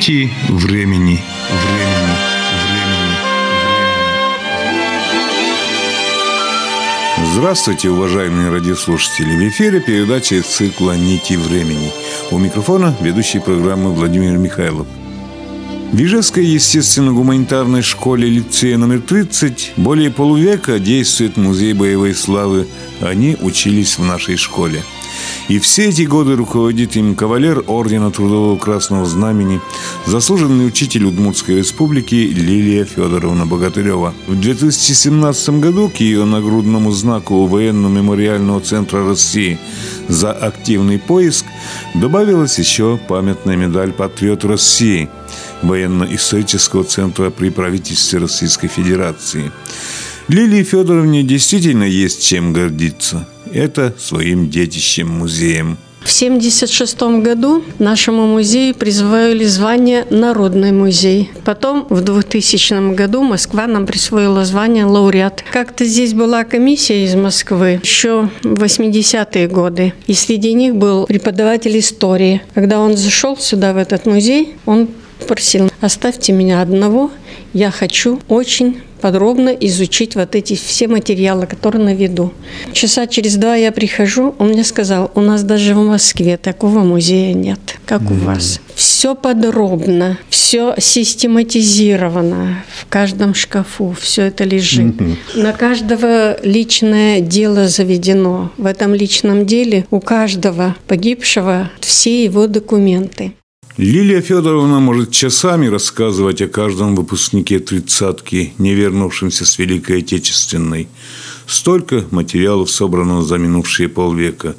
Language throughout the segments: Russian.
Времени. Времени. Времени. Здравствуйте, уважаемые радиослушатели! В эфире передача из цикла «Нити времени». У микрофона ведущий программы Владимир Михайлов. В Ижевской естественно-гуманитарной школе лицея номер 30 более полувека действует музей боевой славы. Они учились в нашей школе. И все эти годы руководит им кавалер Ордена Трудового Красного Знамени, заслуженный учитель Удмуртской Республики Лилия Федоровна Богатырева. В 2017 году к ее нагрудному знаку Военно-мемориального центра России за активный поиск добавилась еще памятная медаль «Патриот России» военно-исторического центра при правительстве Российской Федерации. Лилии Федоровне действительно есть чем гордиться – это своим детищем-музеем. В 1976 году нашему музею присвоили звание «Народный музей». Потом в 2000 году Москва нам присвоила звание «Лауреат». Как-то здесь была комиссия из Москвы еще в 80-е годы. И среди них был преподаватель истории. Когда он зашел сюда, в этот музей, он просил, оставьте меня одного, я хочу очень подробно изучить вот эти все материалы, которые на виду. Часа через два я прихожу, он мне сказал, у нас даже в Москве такого музея нет, как mm-hmm. у вас. Все подробно, все систематизировано, в каждом шкафу все это лежит. Mm-hmm. На каждого личное дело заведено. В этом личном деле у каждого погибшего все его документы. Лилия Федоровна может часами рассказывать о каждом выпускнике тридцатки, не вернувшемся с Великой Отечественной. Столько материалов собрано за минувшие полвека.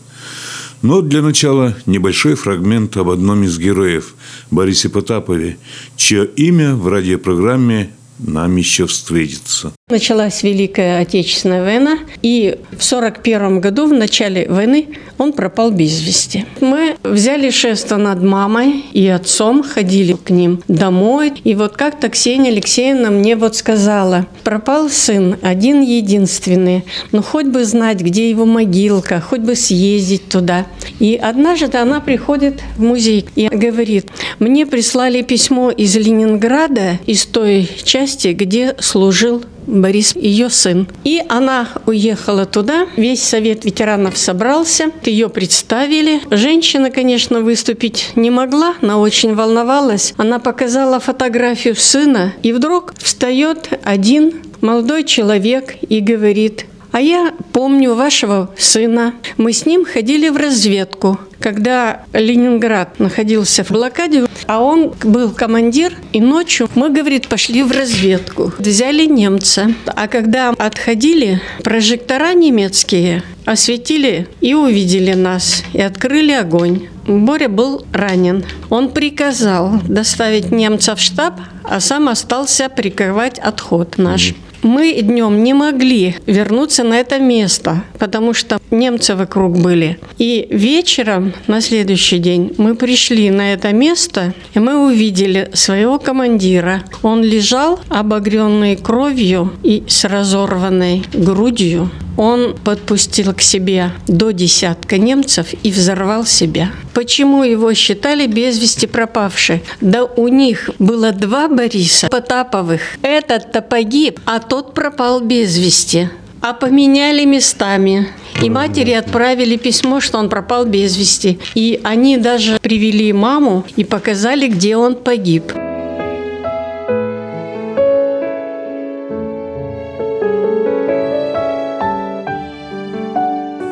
Но для начала небольшой фрагмент об одном из героев – Борисе Потапове, чье имя в радиопрограмме нам еще встретиться. Началась Великая Отечественная война, и в 1941 году, в начале войны, он пропал без вести. Мы взяли шество над мамой и отцом, ходили к ним домой, и вот как-то Ксения Алексеевна мне вот сказала, пропал сын, один единственный, ну хоть бы знать, где его могилка, хоть бы съездить туда. И однажды она приходит в музей и говорит, мне прислали письмо из Ленинграда, из той части, где служил Борис, ее сын. И она уехала туда, весь совет ветеранов собрался, ее представили. Женщина, конечно, выступить не могла, она очень волновалась. Она показала фотографию сына, и вдруг встает один молодой человек и говорит, а я помню вашего сына. Мы с ним ходили в разведку когда Ленинград находился в блокаде, а он был командир, и ночью мы, говорит, пошли в разведку. Взяли немца. А когда отходили, прожектора немецкие осветили и увидели нас, и открыли огонь. Боря был ранен. Он приказал доставить немца в штаб, а сам остался прикрывать отход наш. Мы днем не могли вернуться на это место, потому что немцы вокруг были. И вечером на следующий день мы пришли на это место, и мы увидели своего командира. Он лежал обогренный кровью и с разорванной грудью. Он подпустил к себе до десятка немцев и взорвал себя. Почему его считали без вести пропавший? Да у них было два Бориса Потаповых. Этот-то погиб, а тот пропал без вести. А поменяли местами. И матери отправили письмо, что он пропал без вести. И они даже привели маму и показали, где он погиб.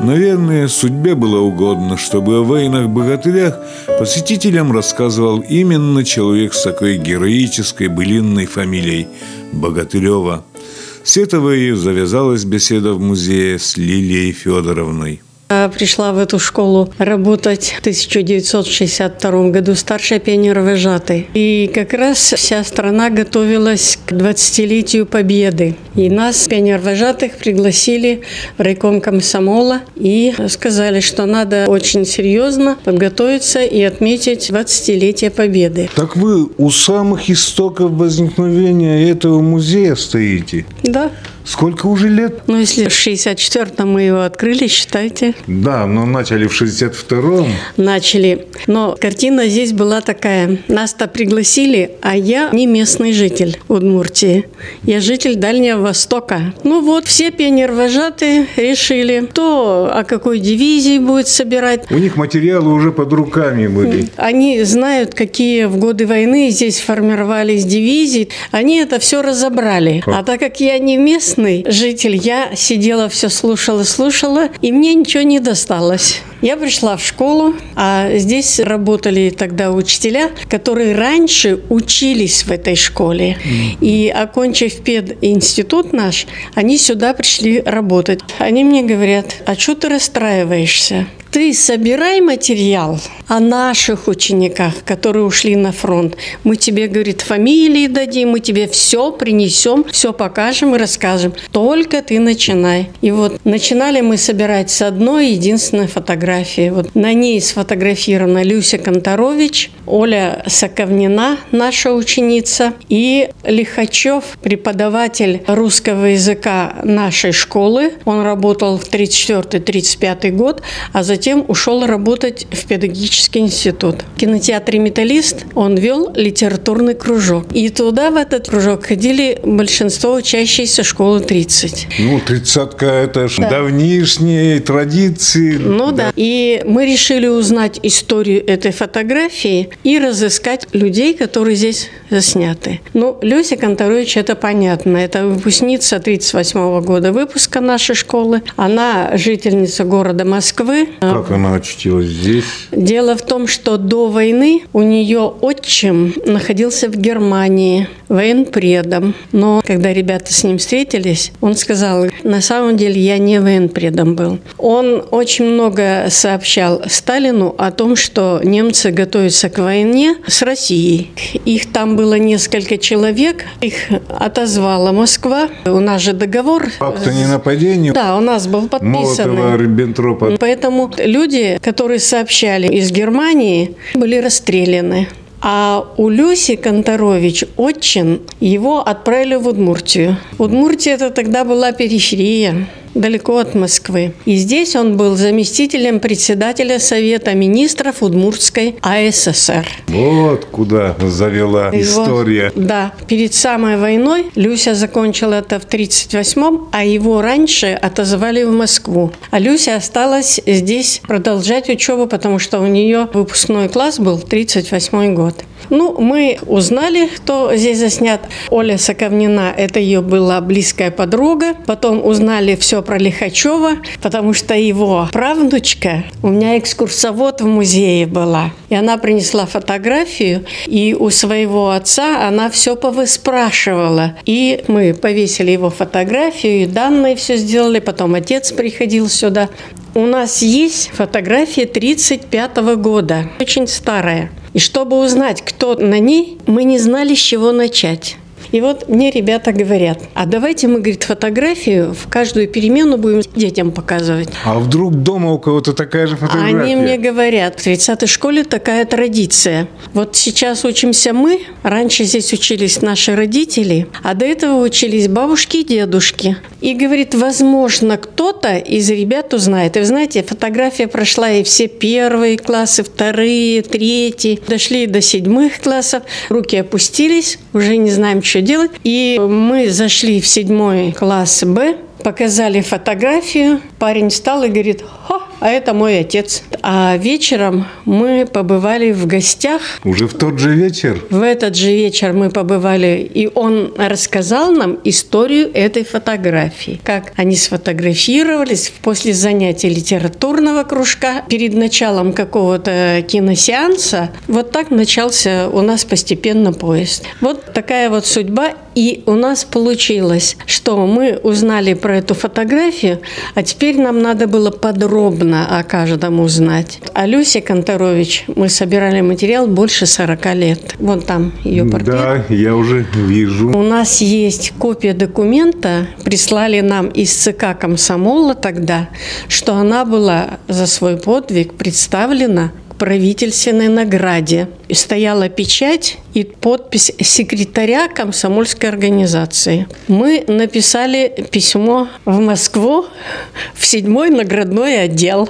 Наверное, судьбе было угодно, чтобы о войнах-богатырях посетителям рассказывал именно человек с такой героической былинной фамилией – Богатырева. С этого и завязалась беседа в музее с Лилией Федоровной – Пришла в эту школу работать в 1962 году старшая пионер-вожатой. И как раз вся страна готовилась к 20-летию Победы. И нас, пионер-вожатых, пригласили в райком комсомола и сказали, что надо очень серьезно подготовиться и отметить 20-летие Победы. Так вы у самых истоков возникновения этого музея стоите? Да. Сколько уже лет? Ну, если в 64-м мы его открыли, считайте. Да, но начали в 62-м. Начали. Но картина здесь была такая. Нас-то пригласили, а я не местный житель Удмуртии. Я житель Дальнего Востока. Ну вот, все пионервожатые решили, кто о какой дивизии будет собирать. У них материалы уже под руками были. Они знают, какие в годы войны здесь формировались дивизии. Они это все разобрали. А так как я не местный житель, я сидела, все слушала, слушала, и мне ничего не досталось. Я пришла в школу, а здесь работали тогда учителя, которые раньше учились в этой школе. И окончив пединститут наш, они сюда пришли работать. Они мне говорят, а что ты расстраиваешься? Ты собирай материал о наших учениках, которые ушли на фронт. Мы тебе, говорит, фамилии дадим, мы тебе все принесем, все покажем и расскажем. Только ты начинай. И вот начинали мы собирать с одной единственной фотографии. Вот на ней сфотографирована Люся Конторович, Оля Соковнина, наша ученица, и Лихачев, преподаватель русского языка нашей школы. Он работал в 34-35 год, а затем ушел работать в педагогический институт. В кинотеатре «Металлист» он вел литературный кружок. И туда, в этот кружок, ходили большинство учащиеся школы 30. Ну, тридцатка – это ж да. давнишние традиции. Ну да. да. И мы решили узнать историю этой фотографии и разыскать людей, которые здесь засняты. Ну, Люся Конторович, это понятно. Это выпускница 38 года выпуска нашей школы. Она жительница города Москвы. Как она очутилась здесь? Дело в том, что до войны у нее отчим находился в Германии военпредом. Но когда ребята с ним встретились, он сказал, на самом деле я не военпредом был. Он очень много сообщал Сталину о том, что немцы готовятся к войне с Россией. Их там было несколько человек, их отозвала Москва. У нас же договор. Факт о ненападении. Да, у нас был подписан. Молотова, Риббентропа. Поэтому люди, которые сообщали из Германии, были расстреляны. А у Люси Конторович, отчин, его отправили в Удмуртию. Удмуртия это тогда была периферия далеко от Москвы. И здесь он был заместителем председателя Совета министров Удмуртской АССР. Вот куда завела и история. Да. Перед самой войной Люся закончила это в 1938-м, а его раньше отозвали в Москву. А Люся осталась здесь продолжать учебу, потому что у нее выпускной класс был 1938 год. Ну, мы узнали, кто здесь заснят. Оля Соковнина, это ее была близкая подруга. Потом узнали все про Лихачева, потому что его правнучка, у меня экскурсовод в музее была. И она принесла фотографию, и у своего отца она все повыспрашивала. И мы повесили его фотографию, и данные все сделали. Потом отец приходил сюда. У нас есть фотография 1935 года, очень старая. И чтобы узнать, кто на ней, мы не знали, с чего начать. И вот мне ребята говорят, а давайте мы, говорит, фотографию в каждую перемену будем детям показывать. А вдруг дома у кого-то такая же фотография? Они мне говорят, в 30-й школе такая традиция. Вот сейчас учимся мы, раньше здесь учились наши родители, а до этого учились бабушки и дедушки. И говорит, возможно, кто-то из ребят узнает. И вы знаете, фотография прошла и все первые классы, вторые, третьи, дошли до седьмых классов, руки опустились, уже не знаем, что делать. И мы зашли в седьмой класс Б, показали фотографию, парень встал и говорит, Хо, а это мой отец. А вечером мы побывали в гостях. Уже в тот же вечер? В этот же вечер мы побывали, и он рассказал нам историю этой фотографии. Как они сфотографировались после занятия литературного кружка, перед началом какого-то киносеанса. Вот так начался у нас постепенно поезд. Вот такая вот судьба. И у нас получилось, что мы узнали про эту фотографию, а теперь нам надо было подробно о каждом узнать. А Люся Конторович, мы собирали материал больше 40 лет. Вон там ее портрет. Да, я уже вижу. У нас есть копия документа, прислали нам из ЦК комсомола тогда, что она была за свой подвиг представлена правительственной награде. И стояла печать и подпись секретаря комсомольской организации. Мы написали письмо в Москву в седьмой наградной отдел.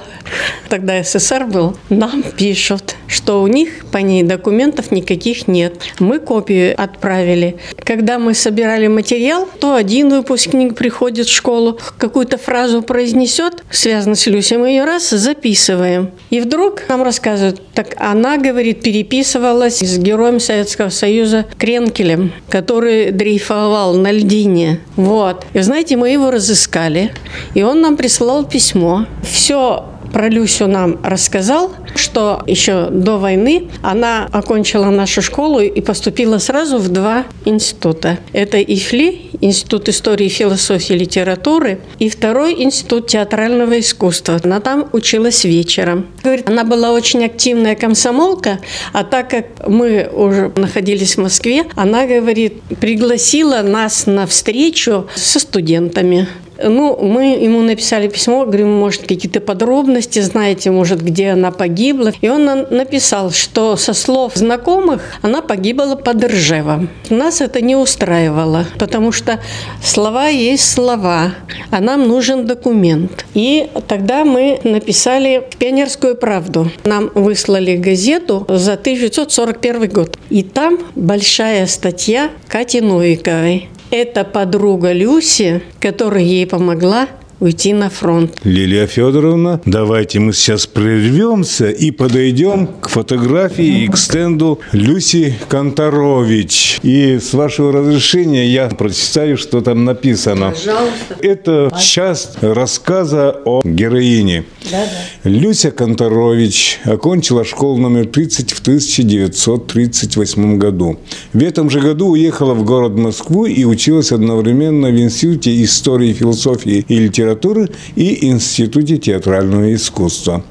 Тогда СССР был. Нам пишут, что у них по ней документов никаких нет. Мы копию отправили. Когда мы собирали материал, то один выпускник приходит в школу, какую-то фразу произнесет, связано с Люсей, мы ее раз записываем. И вдруг нам рассказывают, так она, говорит, переписывалась с героем Советского Союза Кренкелем, который дрейфовал на льдине. Вот. И знаете, мы его разыскали, и он нам прислал письмо. Все про Люсю нам рассказал, что еще до войны она окончила нашу школу и поступила сразу в два института. Это ИФЛИ, Институт истории, философии и литературы, и второй Институт театрального искусства. Она там училась вечером. Говорит, она была очень активная комсомолка, а так как мы уже находились в Москве, она, говорит, пригласила нас на встречу со студентами. Ну, мы ему написали письмо, говорим, может, какие-то подробности знаете, может, где она погибла. И он написал, что со слов знакомых она погибла под Ржевом. Нас это не устраивало, потому что слова есть слова, а нам нужен документ. И тогда мы написали «Пионерскую правду». Нам выслали газету за 1941 год. И там большая статья Кати Новиковой это подруга Люси, которая ей помогла уйти на фронт. Лилия Федоровна, давайте мы сейчас прервемся и подойдем к фотографии и к стенду Люси Конторович. И с вашего разрешения я прочитаю, что там написано. Пожалуйста. Это часть рассказа о героине. Да, да. Люся Конторович окончила школу номер 30 в 1938 году. В этом же году уехала в город Москву и училась одновременно в Институте истории, философии и литературы литературы и Институте театрального искусства.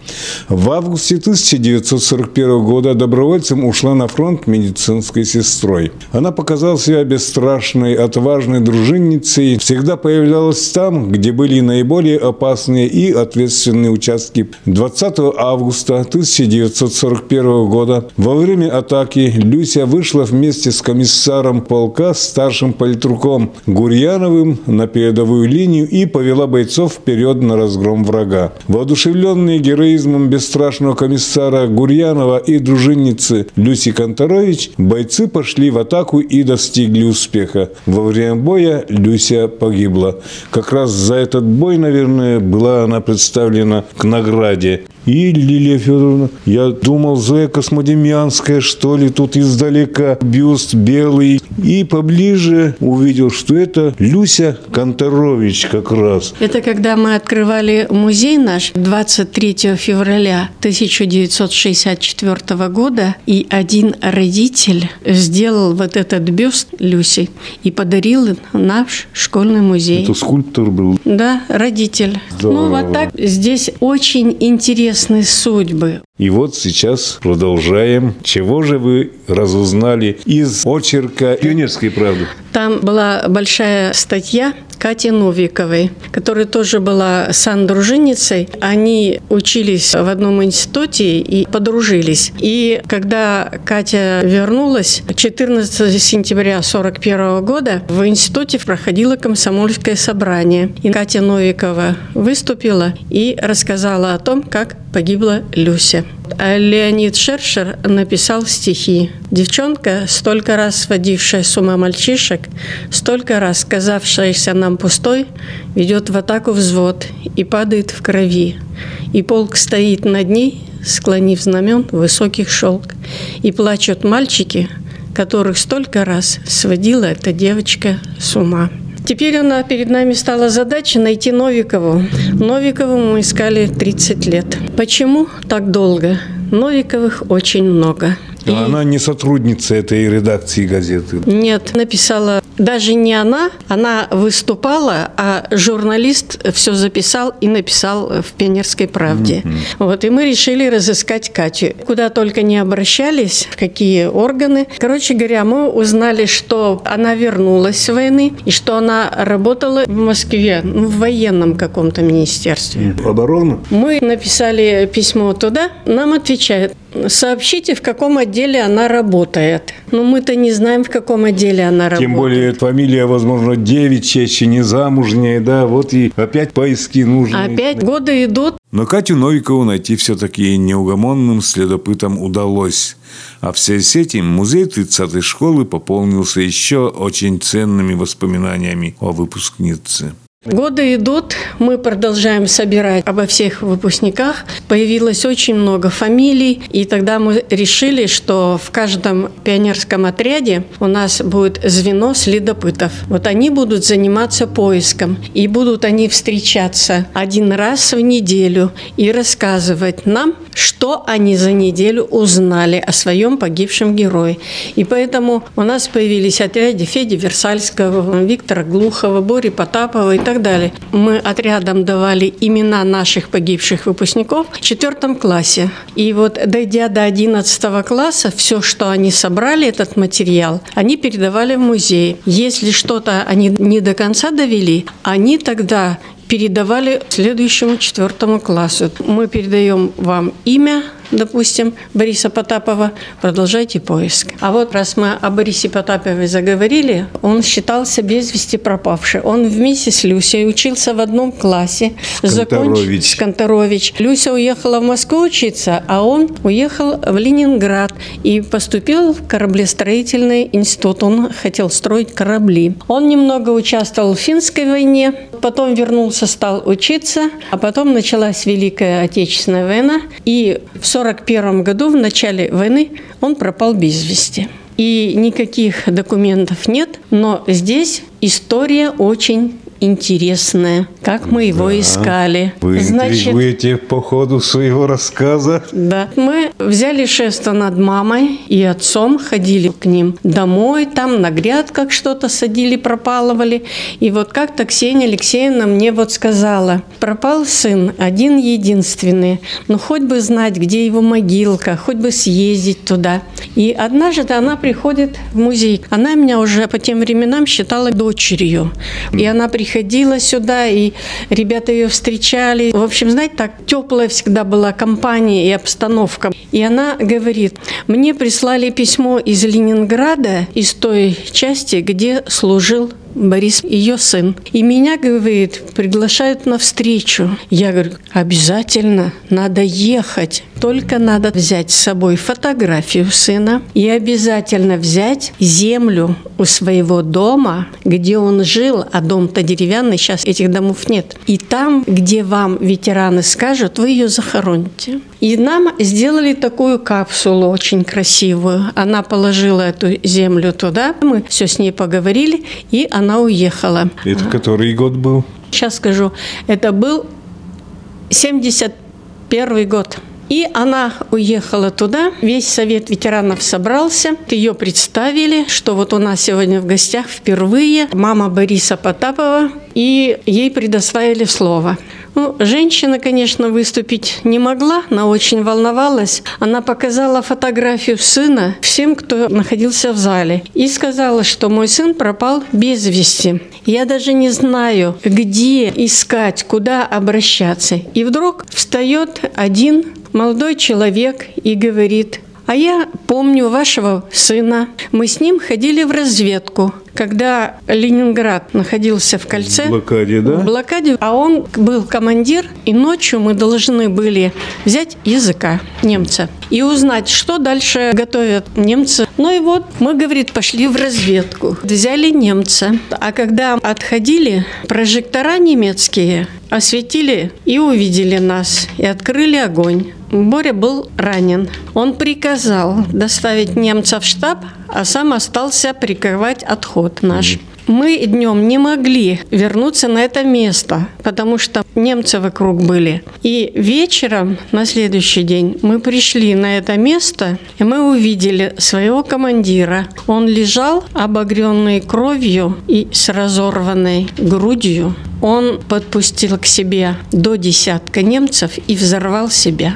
В августе 1941 года добровольцем ушла на фронт медицинской сестрой. Она показала себя бесстрашной, отважной дружинницей, всегда появлялась там, где были наиболее опасные и ответственные участки. 20 августа 1941 года во время атаки Люся вышла вместе с комиссаром полка, старшим политруком Гурьяновым на передовую линию и повела бойцов бойцов вперед на разгром врага. Воодушевленные героизмом бесстрашного комиссара Гурьянова и дружинницы Люси Конторович, бойцы пошли в атаку и достигли успеха. Во время боя Люся погибла. Как раз за этот бой, наверное, была она представлена к награде. И, Лилия Федоровна, я думал, Зоя Космодемьянская, что ли, тут издалека, бюст белый. И поближе увидел, что это Люся Конторович как раз. Это когда мы открывали музей наш 23 февраля 1964 года, и один родитель сделал вот этот бюст Люси и подарил наш школьный музей. Это скульптор был? Да, родитель. Здорово. Ну, вот так. Здесь очень интересные судьбы. И вот сейчас продолжаем. Чего же вы разузнали из очерка «Пионерской правды»? Там была большая статья Кати Новиковой, которая тоже была сан-дружинницей. Они учились в одном институте и подружились. И когда Катя вернулась, 14 сентября 1941 года в институте проходило комсомольское собрание. И Катя Новикова выступила и рассказала о том, как погибла Люся. Леонид Шершер написал стихи. Девчонка, столько раз сводившая с ума мальчишек, столько раз казавшаяся нам пустой, ведет в атаку взвод и падает в крови. И полк стоит над ней, склонив знамен высоких шелк. И плачут мальчики, которых столько раз сводила эта девочка с ума. Теперь она перед нами стала задача найти Новикову. Новикову мы искали 30 лет. Почему так долго? Новиковых очень много. И... Она не сотрудница этой редакции газеты. Нет, написала даже не она, она выступала, а журналист все записал и написал в «Пионерской правде». Mm-hmm. Вот, и мы решили разыскать Катю. Куда только не обращались, в какие органы. Короче говоря, мы узнали, что она вернулась с войны и что она работала в Москве, ну, в военном каком-то министерстве. Оборона? Мы написали письмо туда, нам отвечают, сообщите, в каком отделе она работает. Но мы-то не знаем, в каком отделе она работает. Тем более фамилия, возможно, девичья, еще не замужняя, да, вот и опять поиски нужны. Опять годы идут. Но Катю Новикову найти все-таки неугомонным следопытам удалось. А в связи с этим музей 30-й школы пополнился еще очень ценными воспоминаниями о выпускнице. Годы идут, мы продолжаем собирать обо всех выпускниках. Появилось очень много фамилий, и тогда мы решили, что в каждом пионерском отряде у нас будет звено следопытов. Вот они будут заниматься поиском, и будут они встречаться один раз в неделю и рассказывать нам, что они за неделю узнали о своем погибшем герое. И поэтому у нас появились отряды Феди Версальского, Виктора Глухова, Бори Потапова и так далее. Мы отрядом давали имена наших погибших выпускников в четвертом классе. И вот дойдя до 11 класса, все, что они собрали, этот материал, они передавали в музей. Если что-то они не до конца довели, они тогда передавали следующему четвертому классу. Мы передаем вам имя, допустим, Бориса Потапова, продолжайте поиск. А вот раз мы о Борисе Потапове заговорили, он считался без вести пропавший. Он вместе с Люсей учился в одном классе. Законч... Сканторович. Люся уехала в Москву учиться, а он уехал в Ленинград и поступил в кораблестроительный институт. Он хотел строить корабли. Он немного участвовал в финской войне, потом вернулся, стал учиться, а потом началась Великая Отечественная война, и в 1941 году, в начале войны, он пропал без вести. И никаких документов нет, но здесь история очень интересное, как мы его Да. искали. Вы интригуете по ходу своего рассказа. Да. Мы взяли шество над мамой и отцом, ходили к ним домой, там на грядках что-то садили, пропалывали. И вот как-то Ксения Алексеевна мне вот сказала, пропал сын, один единственный, но хоть бы знать, где его могилка, хоть бы съездить туда. И однажды она приходит в музей. Она меня уже по тем временам считала дочерью. И она приходила сюда, и ребята ее встречали. В общем, знаете, так теплая всегда была компания и обстановка. И она говорит, мне прислали письмо из Ленинграда, из той части, где служил Борис, ее сын. И меня, говорит, приглашают на встречу. Я говорю, обязательно надо ехать. Только надо взять с собой фотографию сына и обязательно взять землю у своего дома, где он жил, а дом-то деревянный, сейчас этих домов нет. И там, где вам ветераны скажут, вы ее захороните. И нам сделали такую капсулу очень красивую. Она положила эту землю туда, мы все с ней поговорили, и она уехала. Это который год был? Сейчас скажу, это был 71 год. И она уехала туда, весь совет ветеранов собрался, ее представили, что вот у нас сегодня в гостях впервые мама Бориса Потапова, и ей предоставили слово. Ну, женщина, конечно, выступить не могла, она очень волновалась. Она показала фотографию сына всем, кто находился в зале, и сказала, что мой сын пропал без вести. Я даже не знаю, где искать, куда обращаться. И вдруг встает один молодой человек и говорит, а я помню вашего сына. Мы с ним ходили в разведку, когда Ленинград находился в кольце. В блокаде, да? В блокаде. А он был командир, и ночью мы должны были взять языка немца и узнать, что дальше готовят немцы. Ну и вот мы, говорит, пошли в разведку. Взяли немца. А когда отходили, прожектора немецкие осветили и увидели нас, и открыли огонь. Боря был ранен. Он приказал доставить немца в штаб, а сам остался прикрывать отход наш. Мы днем не могли вернуться на это место, потому что немцы вокруг были. И вечером на следующий день мы пришли на это место, и мы увидели своего командира. Он лежал обогренный кровью и с разорванной грудью. Он подпустил к себе до десятка немцев и взорвал себя.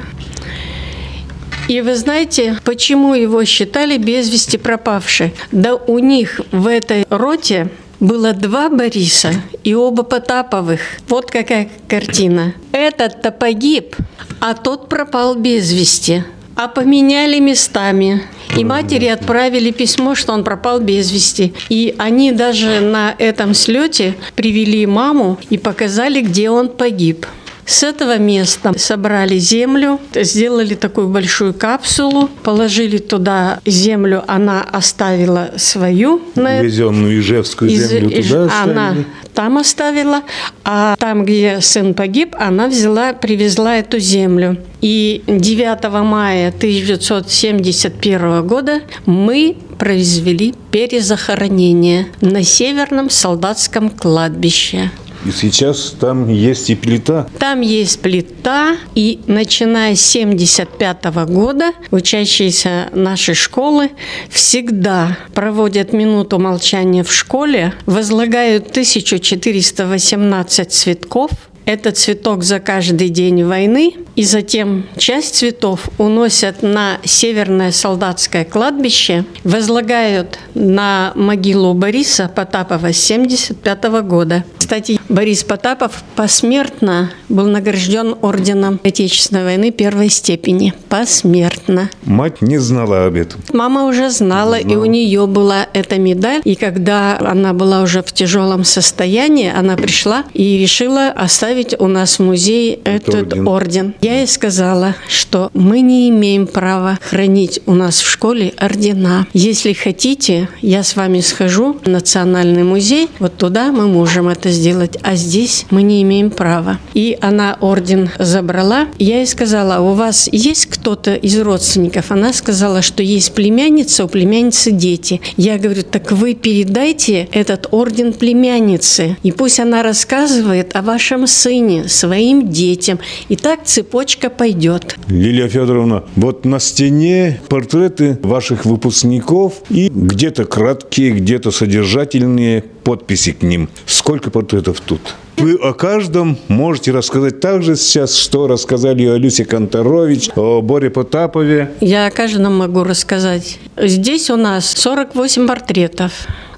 И вы знаете, почему его считали без вести пропавший? Да у них в этой роте было два Бориса и оба Потаповых. Вот какая картина. Этот-то погиб, а тот пропал без вести. а поменяли местами. И матери отправили письмо, что он пропал без вести. И они даже на этом слете привели маму и показали, где он погиб. С этого места собрали землю, сделали такую большую капсулу, положили туда землю, она оставила свою. Увезенную Ижевскую Из- землю Иж- туда Она оставили? там оставила, а там, где сын погиб, она взяла, привезла эту землю. И 9 мая 1971 года мы произвели перезахоронение на Северном солдатском кладбище. И сейчас там есть и плита. Там есть плита, и начиная с 1975 года учащиеся нашей школы всегда проводят минуту молчания в школе, возлагают 1418 цветков, это цветок за каждый день войны, и затем часть цветов уносят на Северное солдатское кладбище, возлагают на могилу Бориса Потапова с 1975 года. Кстати, Борис Потапов посмертно был награжден орденом Отечественной войны первой степени. Посмертно. Мать не знала об этом. Мама уже знала, и у нее была эта медаль. И когда она была уже в тяжелом состоянии, она пришла и решила оставить у нас в музее этот орден. орден. Я ей сказала, что мы не имеем права хранить у нас в школе ордена. Если хотите, я с вами схожу в Национальный музей, вот туда мы можем это сделать, а здесь мы не имеем права. И она орден забрала. Я ей сказала, «А у вас есть кто-то из родственников? Она сказала, что есть племянница, у племянницы дети. Я говорю, так вы передайте этот орден племяннице, и пусть она рассказывает о вашем сыне, своим детям. И так цепочка пойдет. Лилия Федоровна, вот на стене портреты ваших выпускников и где-то краткие, где-то содержательные подписи к ним. Сколько портретов тут? Вы о каждом можете рассказать так же сейчас, что рассказали о Люсе Конторович, о Боре Потапове. Я о каждом могу рассказать. Здесь у нас 48 портретов,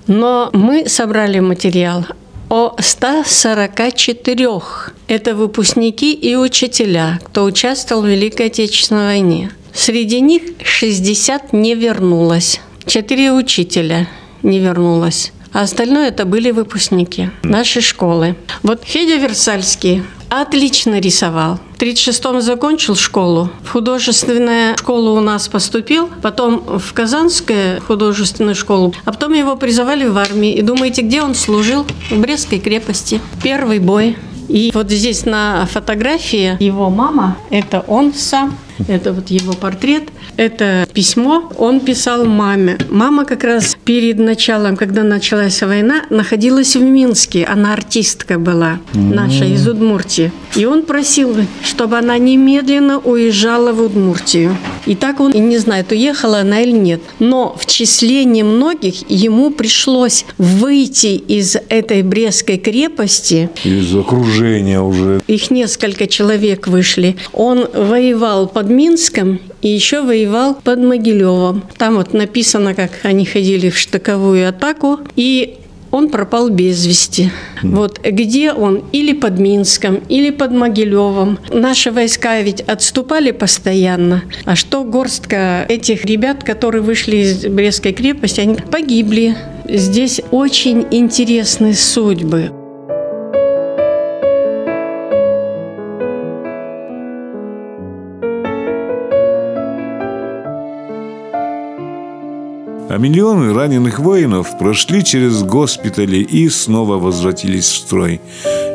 но мы собрали материал о 144. Это выпускники и учителя, кто участвовал в Великой Отечественной войне. Среди них 60 не вернулось. Четыре учителя не вернулось. А остальное это были выпускники нашей школы. Вот Федя Версальский отлично рисовал. В 36-м закончил школу. В художественную школу у нас поступил, потом в Казанскую художественную школу, а потом его призывали в армии. И думаете, где он служил? В Брестской крепости. Первый бой. И вот здесь на фотографии его мама, это он сам, это вот его портрет, это письмо он писал маме. Мама как раз перед началом, когда началась война, находилась в Минске. Она артистка была, наша из Удмуртии. И он просил, чтобы она немедленно уезжала в Удмуртию. И так он и не знает, уехала она или нет. Но в числе немногих ему пришлось выйти из этой Брестской крепости Из окружения уже. их несколько человек вышли. Он воевал под Минском и еще воевал под Могилевом. Там вот написано, как они ходили в штыковую атаку. И он пропал без вести. Вот где он? Или под Минском, или под Могилевом. Наши войска ведь отступали постоянно. А что горстка этих ребят, которые вышли из Брестской крепости, они погибли. Здесь очень интересные судьбы. А миллионы раненых воинов прошли через госпитали и снова возвратились в строй.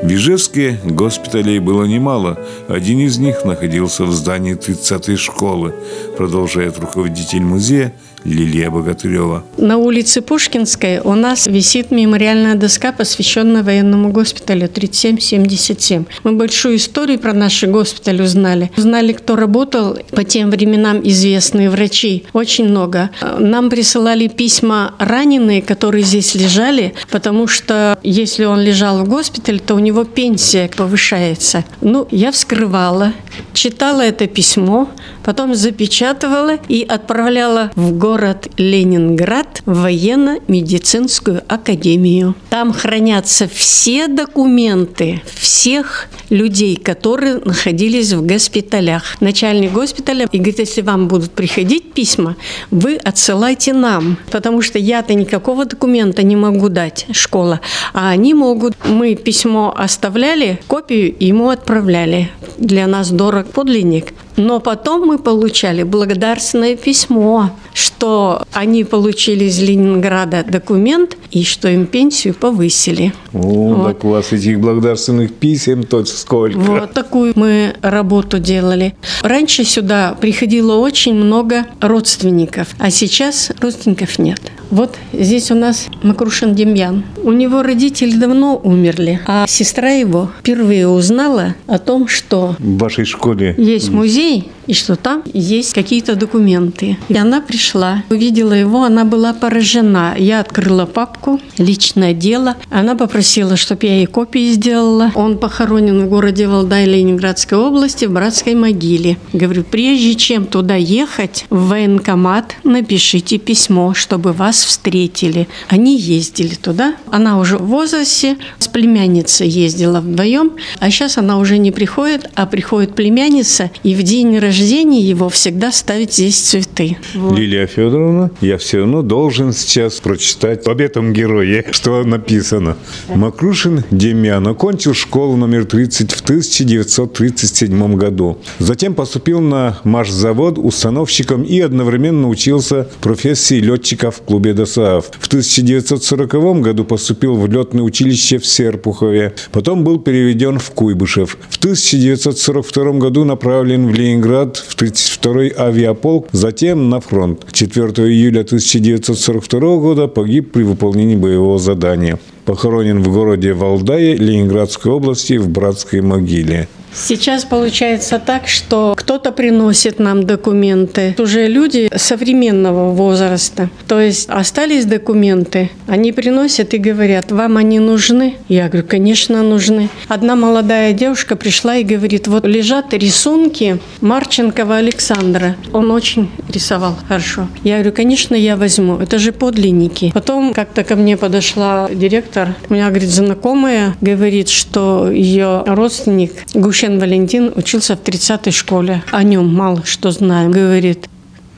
В Ижевске госпиталей было немало. Один из них находился в здании 30-й школы, продолжает руководитель музея Лилия Богатырева. На улице Пушкинской у нас висит мемориальная доска, посвященная военному госпиталю 3777. Мы большую историю про наши госпиталь узнали. Узнали, кто работал по тем временам известные врачи. Очень много. Нам присылали письма раненые, которые здесь лежали, потому что если он лежал в госпитале, то у него пенсия повышается. Ну, я вскрывала, читала это письмо, потом запечатывала и отправляла в город Ленинград военно-медицинскую академию. Там хранятся все документы всех людей, которые находились в госпиталях. Начальник госпиталя и говорит, если вам будут приходить письма, вы отсылайте нам, потому что я-то никакого документа не могу дать, школа, а они могут. Мы письмо оставляли, копию ему отправляли. Для нас дорог подлинник. Но потом мы получали благодарственное письмо, что они получили из Ленинграда документ и что им пенсию повысили. О, вот. так у вас этих благодарственных писем тут сколько. Вот такую мы работу делали. Раньше сюда приходило очень много родственников, а сейчас родственников нет. Вот здесь у нас Макрушин Демьян. У него родители давно умерли, а сестра его впервые узнала о том, что в вашей школе есть музей и что там есть какие-то документы. И она пришла, увидела его, она была поражена. Я открыла папку, личное дело. Она попросила, чтобы я ей копии сделала. Он похоронен в городе Валдай Ленинградской области в братской могиле. Говорю, прежде чем туда ехать, в военкомат напишите письмо, чтобы вас встретили. Они ездили туда. Она уже в возрасте, с племянницей ездила вдвоем, а сейчас она уже не приходит, а приходит племянница, и в день рождения его всегда ставить здесь цветы. Вот. Лилия Федоровна, я все равно должен сейчас прочитать об этом герое, что написано. Да. Макрушин Демьян окончил школу номер 30 в 1937 году. Затем поступил на машзавод установщиком и одновременно учился профессии летчика в клубе ДОСААФ. В 1940 году поступил в летное училище в Серпухове. Потом был переведен в Куйбышев. В 1942 году направлен в Ленинград в 32-й авиаполк, затем на фронт. 4 июля 1942 года погиб при выполнении боевого задания. Похоронен в городе Валдае Ленинградской области в братской могиле. Сейчас получается так, что кто-то приносит нам документы. Уже люди современного возраста. То есть остались документы, они приносят и говорят, вам они нужны? Я говорю, конечно, нужны. Одна молодая девушка пришла и говорит, вот лежат рисунки Марченкова Александра. Он очень рисовал хорошо. Я говорю, конечно, я возьму. Это же подлинники. Потом как-то ко мне подошла директор. У меня, говорит, знакомая, говорит, что ее родственник Гуш Гущин Валентин учился в 30-й школе. О нем мало что знаем. Говорит,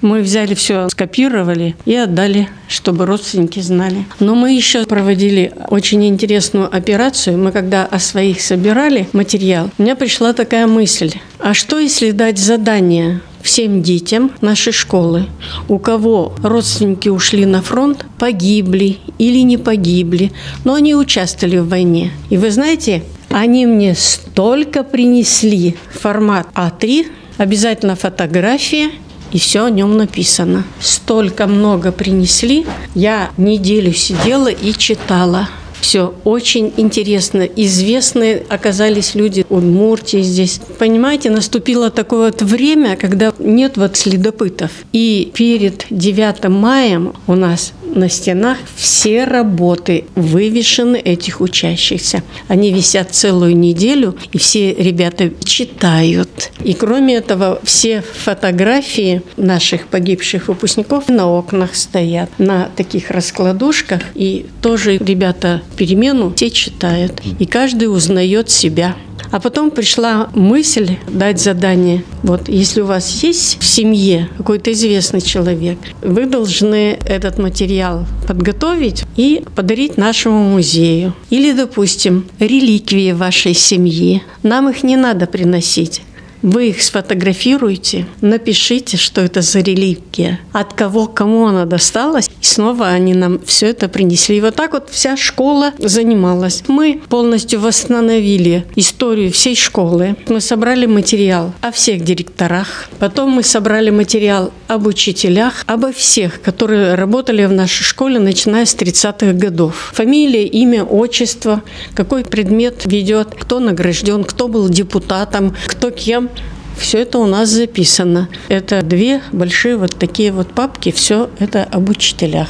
мы взяли все, скопировали и отдали, чтобы родственники знали. Но мы еще проводили очень интересную операцию. Мы когда о своих собирали материал, у меня пришла такая мысль. А что если дать задание всем детям нашей школы, у кого родственники ушли на фронт, погибли или не погибли, но они участвовали в войне. И вы знаете, они мне столько принесли формат А3, обязательно фотография, и все о нем написано. Столько много принесли. Я неделю сидела и читала. Все очень интересно. Известные оказались люди Удмуртии здесь. Понимаете, наступило такое вот время, когда нет вот следопытов. И перед 9 маем у нас на стенах все работы вывешены этих учащихся. Они висят целую неделю, и все ребята читают. И кроме этого, все фотографии наших погибших выпускников на окнах стоят, на таких раскладушках. И тоже ребята перемену все читают. И каждый узнает себя. А потом пришла мысль дать задание. Вот если у вас есть в семье какой-то известный человек, вы должны этот материал подготовить и подарить нашему музею. Или, допустим, реликвии вашей семьи. Нам их не надо приносить. Вы их сфотографируете, напишите, что это за реликвия, от кого кому она досталась. И снова они нам все это принесли. И вот так вот вся школа занималась. Мы полностью восстановили историю всей школы. Мы собрали материал о всех директорах. Потом мы собрали материал об учителях, обо всех, которые работали в нашей школе, начиная с 30-х годов. Фамилия, имя, отчество, какой предмет ведет, кто награжден, кто был депутатом, кто кем. Все это у нас записано. Это две большие вот такие вот папки. Все это об учителях.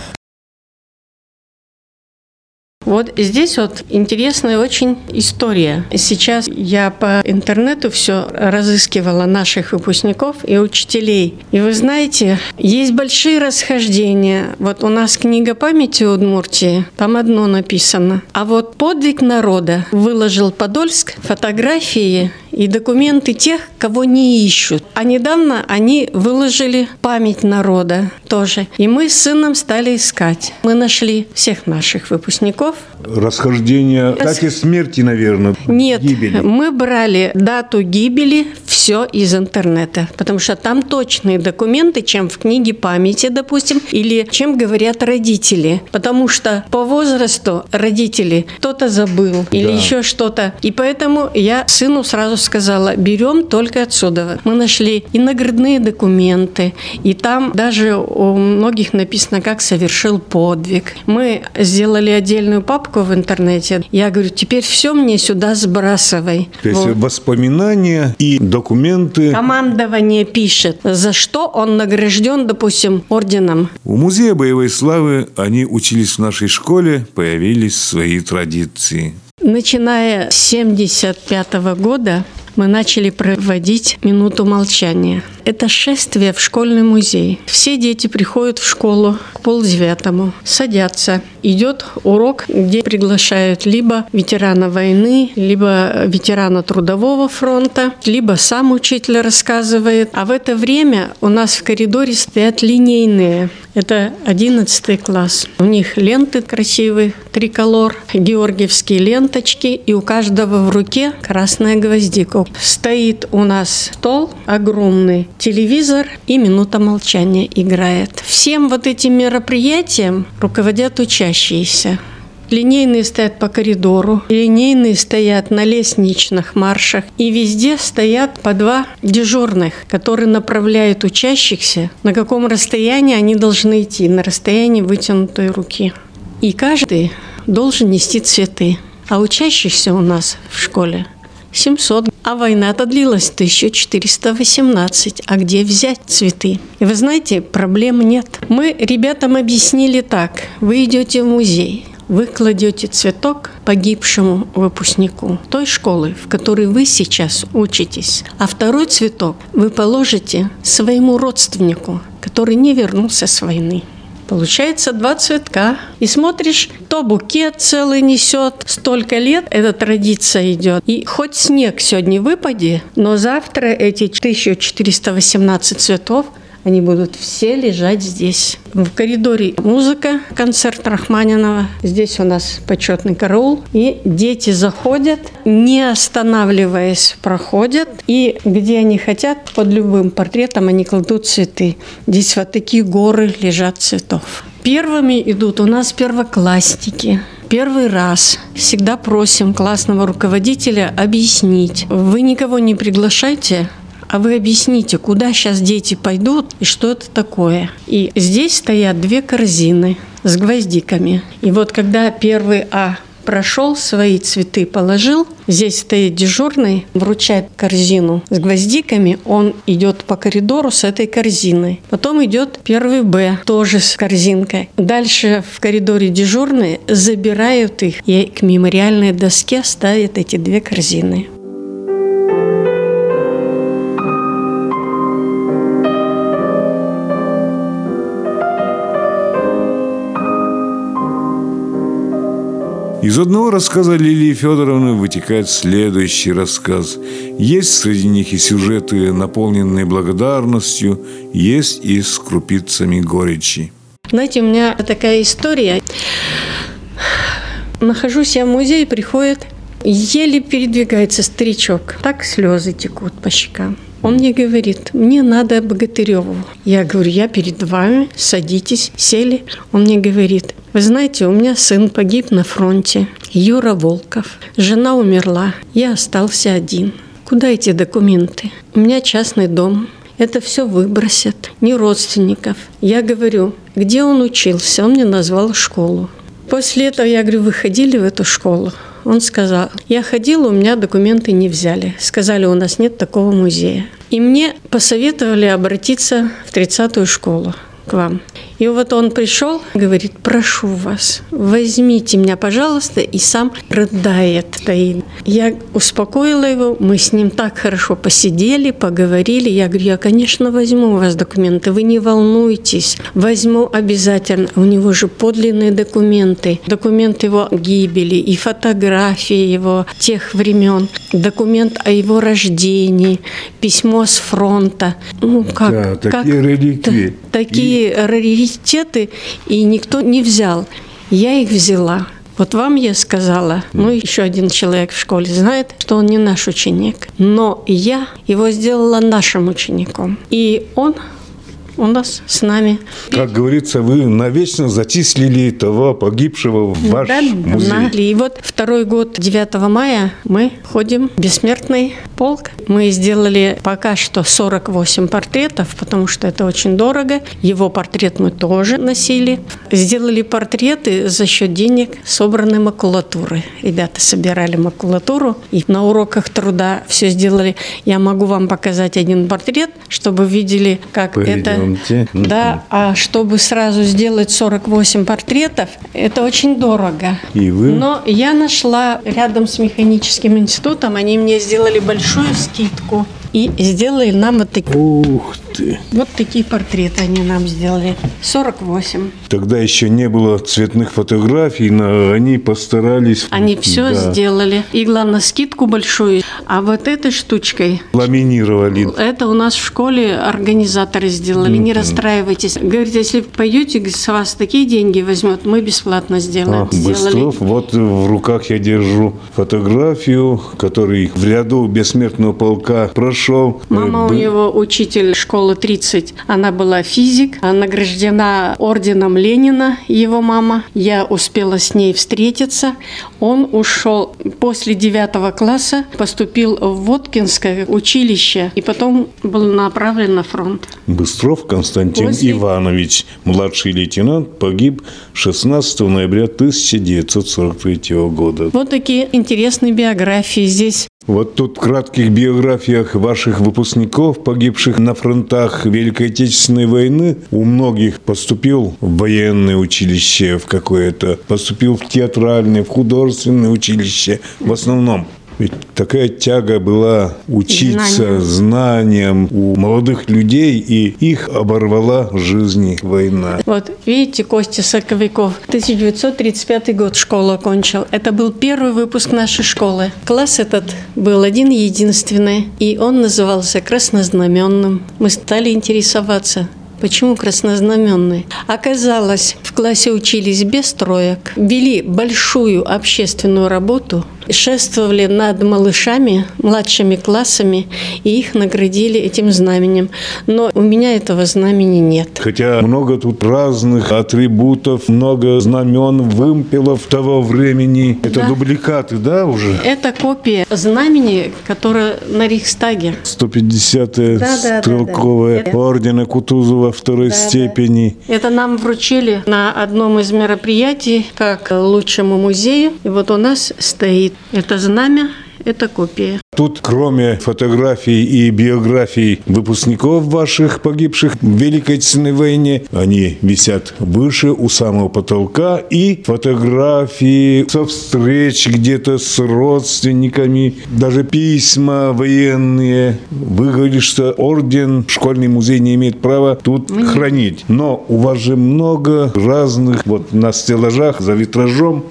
Вот здесь вот интересная очень история. Сейчас я по интернету все разыскивала наших выпускников и учителей. И вы знаете, есть большие расхождения. Вот у нас книга памяти Удмуртии, там одно написано. А вот подвиг народа выложил Подольск фотографии и документы тех, кого не ищут. А недавно они выложили память народа тоже. И мы с сыном стали искать. Мы нашли всех наших выпускников. Расхождение дате смерти, наверное. Нет, гибели. мы брали дату гибели все из интернета, потому что там точные документы, чем в книге памяти, допустим, или чем говорят родители. Потому что по возрасту родители кто-то забыл или Да. еще что-то. И поэтому я сыну сразу сказала, берем только отсюда. Мы нашли и наградные документы, и там даже у многих написано, как совершил подвиг. Мы сделали отдельную папку в интернете. Я говорю, теперь все мне сюда сбрасывай. То есть Вот. воспоминания и документы. Командование пишет, за что он награжден, допустим, орденом. У Музея боевой славы они учились в нашей школе, появились свои традиции. Начиная с 1975 года мы начали проводить минуту молчания. Это шествие в школьный музей. Все дети приходят в школу к полдевятому, садятся. Идет урок, где приглашают либо ветерана войны, либо ветерана трудового фронта, либо сам учитель рассказывает. А в это время у нас в коридоре стоят линейные. Это 11 класс. У них ленты красивые, триколор, георгиевские ленточки, и у каждого в руке красная гвоздика. Стоит у нас стол огромный, телевизор и минута молчания играет. Всем вот этим мероприятиям руководят учащиеся. Линейные стоят по коридору, линейные стоят на лестничных маршах, и везде стоят по два дежурных, которые направляют учащихся, на каком расстоянии они должны идти, на расстоянии вытянутой руки. И каждый должен нести цветы. А учащихся у нас в школе 700. А война-то длилась 1418. А где взять цветы? И вы знаете, проблем нет. Мы ребятам объяснили так. Вы идете в музей, вы кладете цветок погибшему выпускнику той школы, в которой вы сейчас учитесь, а второй цветок вы положите своему родственнику, который не вернулся с войны. Получается два цветка. И смотришь, то букет целый несет. Столько лет эта традиция идет. И хоть снег сегодня выпади, но завтра эти 1418 цветов они будут все лежать здесь. В коридоре музыка, концерт Рахманинова. Здесь у нас почетный караул. И дети заходят, не останавливаясь, проходят. И где они хотят, под любым портретом они кладут цветы. Здесь вот такие горы лежат цветов. Первыми идут у нас первоклассники. Первый раз всегда просим классного руководителя объяснить. Вы никого не приглашайте, а вы объясните, куда сейчас дети пойдут и что это такое. И здесь стоят две корзины с гвоздиками. И вот когда первый А прошел, свои цветы положил, здесь стоит дежурный, вручает корзину с гвоздиками, он идет по коридору с этой корзиной. Потом идет первый Б, тоже с корзинкой. Дальше в коридоре дежурные забирают их и к мемориальной доске ставят эти две корзины. Из одного рассказа Лилии Федоровны вытекает следующий рассказ. Есть среди них и сюжеты, наполненные благодарностью, есть и с крупицами горечи. Знаете, у меня такая история. Нахожусь я в музее, приходит, еле передвигается старичок. Так слезы текут по щекам. Он мне говорит, мне надо Богатыреву. Я говорю, я перед вами, садитесь, сели. Он мне говорит, вы знаете, у меня сын погиб на фронте, Юра Волков. Жена умерла, я остался один. Куда эти документы? У меня частный дом, это все выбросят, ни родственников. Я говорю, где он учился? Он мне назвал школу. После этого я говорю, вы ходили в эту школу? Он сказал, я ходил, у меня документы не взяли. Сказали, у нас нет такого музея. И мне посоветовали обратиться в 30-ю школу к вам. И вот он пришел, говорит, прошу вас, возьмите меня, пожалуйста, и сам рыдает. Таин. Я успокоила его, мы с ним так хорошо посидели, поговорили. Я говорю, я, конечно, возьму у вас документы, вы не волнуйтесь, возьму обязательно. У него же подлинные документы, документ его гибели и фотографии его тех времен, документ о его рождении, письмо с фронта. Ну, как, Да, такие как, реликвии. Такие раритеты, и никто не взял. Я их взяла. Вот вам я сказала, ну еще один человек в школе знает, что он не наш ученик. Но я его сделала нашим учеником. И он у нас с нами. Как говорится, вы навечно зачислили того погибшего в ваш Да, музей. да. И вот второй год, 9 мая, мы ходим в бессмертный полк. Мы сделали пока что 48 портретов, потому что это очень дорого. Его портрет мы тоже носили. Сделали портреты за счет денег, собранной макулатуры. Ребята собирали макулатуру и на уроках труда все сделали. Я могу вам показать один портрет, чтобы видели, как это... Пойдемте. Да, а чтобы сразу сделать 48 портретов, это очень дорого. И вы? Но я нашла рядом с механическим институтом, они мне сделали большую скидку и сделали нам вот такие, Ух ты. вот такие портреты они нам сделали. 48. Тогда еще не было цветных фотографий, но они постарались. Они все да, сделали. И главное, скидку большую. А вот этой штучкой Ламинировали. Это у нас в школе организаторы сделали. Не расстраивайтесь. Говорит, если пойдете, с вас такие деньги возьмет, мы бесплатно сделаем. А, Быстров, вот в руках я держу фотографию, который в ряду бессмертного полка прошел. Мама Э, у него учитель школы 30. Она была физик, награждена орденом Ленина, его мама. Я успела с ней встретиться. Он ушел после девятого класса, поступил в Воткинское училище и потом был направлен на фронт. Быстров Константин После- Иванович, младший лейтенант, погиб 16 ноября 1943 года. Вот такие интересные биографии здесь. Вот тут в кратких биографиях ваших выпускников, погибших на фронтах Великой Отечественной войны, у многих поступил в военное училище в какое-то, поступил в театральное, в художественное училище в основном. Ведь такая тяга была учиться Знаниям. знаниям у молодых людей, и их оборвала жизни война. Вот, видите, Костя Соковиков, 1935 год школу окончил. Это был первый выпуск нашей школы. Класс этот был один единственный, и он назывался краснознаменным. Мы стали интересоваться, Почему краснознаменный? Оказалось, в классе учились без троек, вели большую общественную работу, шествовали над малышами, младшими классами, и их наградили этим знаменем. Но у меня этого знамени нет. Хотя много тут разных атрибутов, много знамен, вымпелов того времени. Это Да. дубликаты, да, уже? Это копия знамени, которое на Рейхстаге. 150-е Да, да, да, стрелковое да. ордена Кутузова второй Да, да. степени. Это нам вручили на одном из мероприятий как лучшему музею. И вот у нас стоит это знамя, это копия. Тут, кроме фотографий и биографий выпускников ваших, погибших в Великой Отечественной войне, они висят выше, у самого потолка, и фотографии со встреч где-то с родственниками, даже письма военные. Вы говорите, что орден, школьный музей не имеет права тут хранить. Но у вас же много разных, вот на стеллажах, за витражом.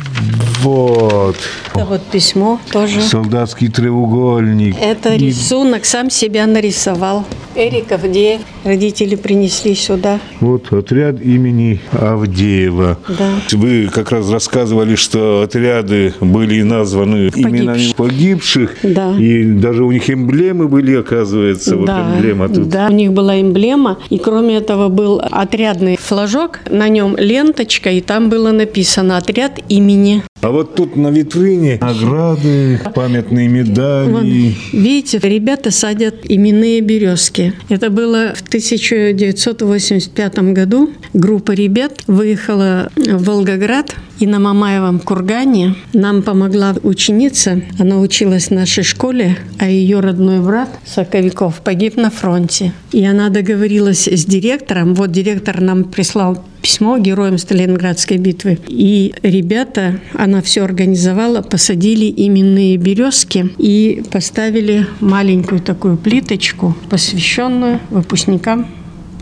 Вот. Это вот письмо тоже. Солдатский треугольник. Это рисунок сам себя нарисовал. Эрик Авдеев. Родители принесли сюда. Вот отряд имени Авдеева. Да. Вы как раз рассказывали, что отряды были названы именами погибших. Да. И даже у них эмблемы были, оказывается. Вот да, эмблема тут. да, у них была эмблема, и кроме этого был отрядный флажок, на нем ленточка, и там было написано «Отряд имени». А вот тут на витрине награды, памятные медали. видите, ребята садят именные березки. Это было в 1985 году. Группа ребят выехала в Волгоград, и на Мамаевом кургане нам помогла ученица. Она училась в нашей школе, а ее родной брат Соковиков погиб на фронте. И она договорилась с директором. Вот директор нам прислал письмо героям Сталинградской битвы. И ребята, она все организовала, посадили именные березки и поставили маленькую такую плиточку, посвященную выпускникам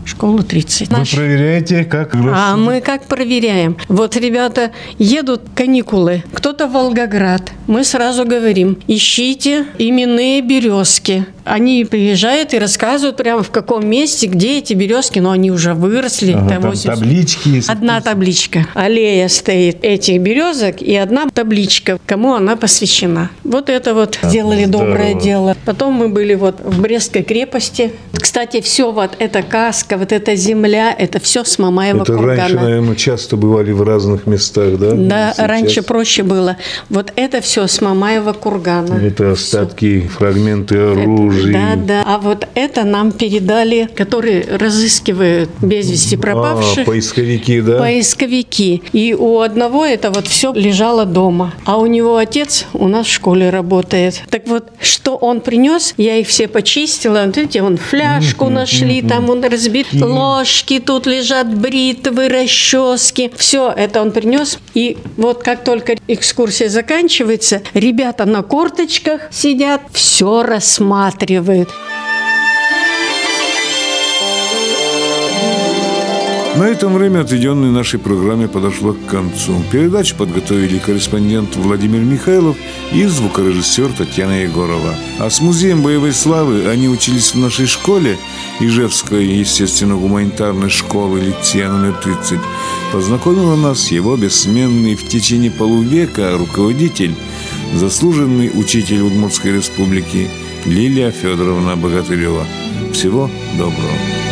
школы 30. Вы Наш... проверяете, как А мы как проверяем? Вот ребята едут каникулы, кто-то в Волгоград. Мы сразу говорим, ищите именные березки. Они приезжают и рассказывают прямо в каком месте, где эти березки, но они уже выросли. Ага, там 80... таблички. Одна табличка. Аллея стоит этих березок и одна табличка, кому она посвящена. Вот это вот а, сделали здорово. доброе дело. Потом мы были вот в Брестской крепости. Кстати, все вот эта каска, вот эта земля, это все с Мамаева это кургана. раньше, наверное, часто бывали в разных местах, да? Да, Сейчас. раньше проще было. Вот это все с Мамаева кургана. Это остатки, все. фрагменты оружия оружии. Да, да. А вот это нам передали, которые разыскивают без вести пропавших. А, поисковики, да? Поисковики. И у одного это вот все лежало дома. А у него отец у нас в школе работает. Так вот, что он принес, я их все почистила. Видите, он фляжку нашли, там он разбит, ложки тут лежат, бритвы, расчески. Все это он принес. И вот как только экскурсия заканчивается, ребята на корточках сидят, все рассматривают рассматривает. На этом время, отведенное нашей программе, подошло к концу. Передачу подготовили корреспондент Владимир Михайлов и звукорежиссер Татьяна Егорова. А с Музеем боевой славы они учились в нашей школе, Ижевской, естественно-гуманитарной школы лицея номер 30. Познакомила нас его бессменный в течение полувека руководитель, заслуженный учитель Удмуртской республики Лилия Федоровна Богатырева. Всего доброго.